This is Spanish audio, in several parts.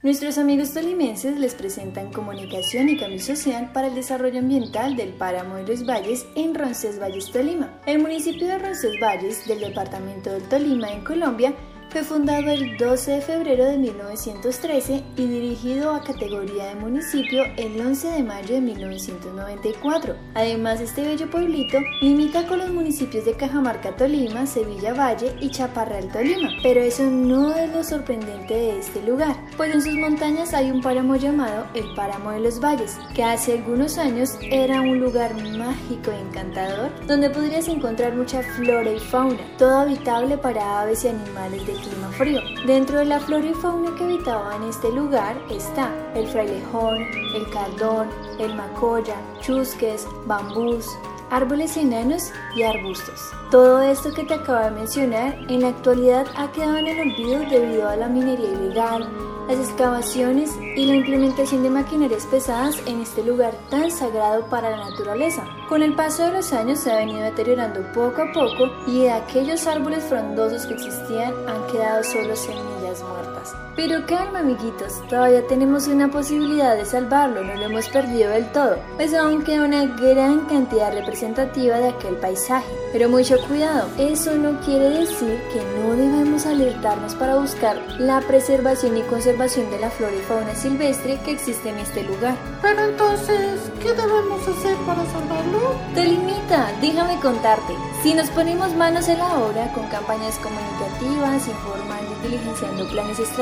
Nuestros amigos tolimenses les presentan Comunicación y Cambio Social para el Desarrollo Ambiental del Páramo de los Valles en Roncesvalles, Tolima. El municipio de Roncesvalles del departamento del Tolima en Colombia fue fundado el 12 de febrero de 1913 y dirigido a categoría de municipio el 11 de mayo de 1994. Además, este bello pueblito limita con los municipios de Cajamarca, Tolima, Sevilla Valle y Chaparral, Tolima. Pero eso no es lo sorprendente de este lugar, pues en sus montañas hay un páramo llamado el Páramo de los Valles, que hace algunos años era un lugar mágico y encantador donde podrías encontrar mucha flora y fauna, todo habitable para aves y animales de clima frío. Dentro de la flora y fauna que habitaba en este lugar está el frailejón, el caldón, el macoya, chusques, bambús, árboles enanos y arbustos. Todo esto que te acabo de mencionar en la actualidad ha quedado en el olvido debido a la minería ilegal, las excavaciones y la implementación de maquinarias pesadas en este lugar tan sagrado para la naturaleza. Con el paso de los años se ha venido deteriorando poco a poco y de aquellos árboles frondosos que existían han quedado solo semillas muertas. Pero calma amiguitos, todavía tenemos una posibilidad de salvarlo, no lo hemos perdido del todo, pues aún queda una gran cantidad representativa de aquel paisaje. Pero mucho cuidado, eso no quiere decir que no debemos alertarnos para buscar la preservación y conservación de la flora y fauna silvestre que existe en este lugar. Pero entonces, ¿qué debemos hacer para salvarlo? Te limita, déjame contarte. Si nos ponemos manos en la obra con campañas comunicativas, informando y diligenciando planes estratégicos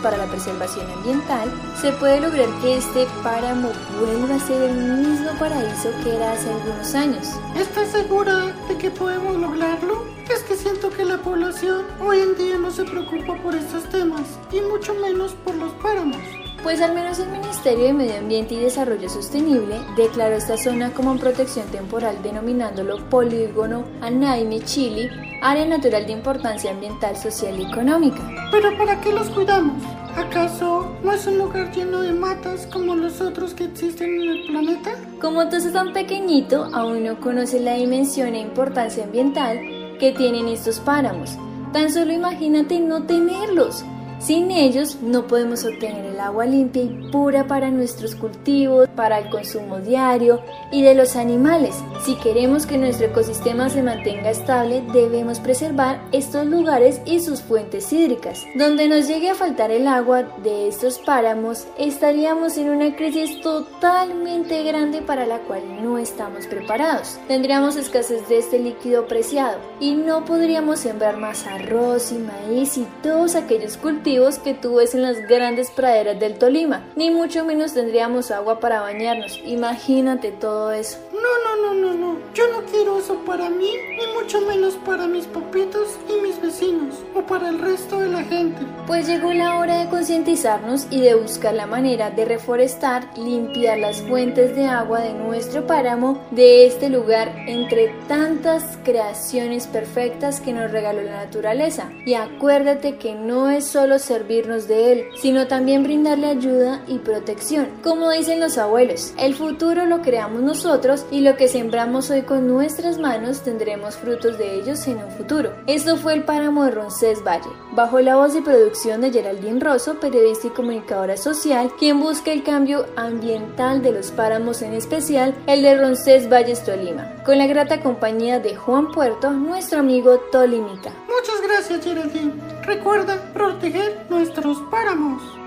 para la preservación ambiental, se puede lograr que este páramo vuelva a ser el mismo paraíso que era hace algunos años. ¿Estás segura de que podemos lograrlo? Es que siento que la población hoy en día no se preocupa por estos temas y mucho menos por los páramos. Pues al menos el Ministerio de Medio Ambiente y Desarrollo Sostenible declaró esta zona como protección temporal denominándolo Polígono Anaime Chile, área natural de importancia ambiental, social y económica. ¿Pero para qué los cuidamos? ¿Acaso no es un lugar lleno de matas como los otros que existen en el planeta? Como tú sos tan pequeñito, aún no conoces la dimensión e importancia ambiental que tienen estos páramos. Tan solo imagínate no tenerlos. Sin ellos no podemos obtener el agua limpia y pura para nuestros cultivos, para el consumo diario y de los animales. Si queremos que nuestro ecosistema se mantenga estable, debemos preservar estos lugares y sus fuentes hídricas. Donde nos llegue a faltar el agua de estos páramos, estaríamos en una crisis totalmente grande para la cual no estamos preparados. Tendríamos escasez de este líquido preciado y no podríamos sembrar más arroz y maíz y todos aquellos cultivos que tú ves en las grandes praderas del Tolima, ni mucho menos tendríamos agua para bañarnos. Imagínate todo eso. Yo no quiero eso para mí, ni mucho menos para mis papitos y mis vecinos, o para el resto de la gente. Pues llegó la hora de concientizarnos y de buscar la manera de reforestar, limpiar las fuentes de agua de nuestro páramo, de este lugar, entre tantas creaciones perfectas que nos regaló la naturaleza. Y acuérdate que no es solo servirnos de él, sino también brindarle ayuda y protección. Como dicen los abuelos, el futuro lo creamos nosotros y lo que sembramos hoy con nuestras manos tendremos frutos de ellos en un futuro. Esto fue el páramo de Roncés Valle, bajo la voz y producción de Geraldine Rosso, periodista y comunicadora social, quien busca el cambio ambiental de los páramos, en especial el de Roncés Valles Tolima, con la grata compañía de Juan Puerto, nuestro amigo Tolimita. Muchas gracias, Geraldine. Recuerda proteger nuestros páramos.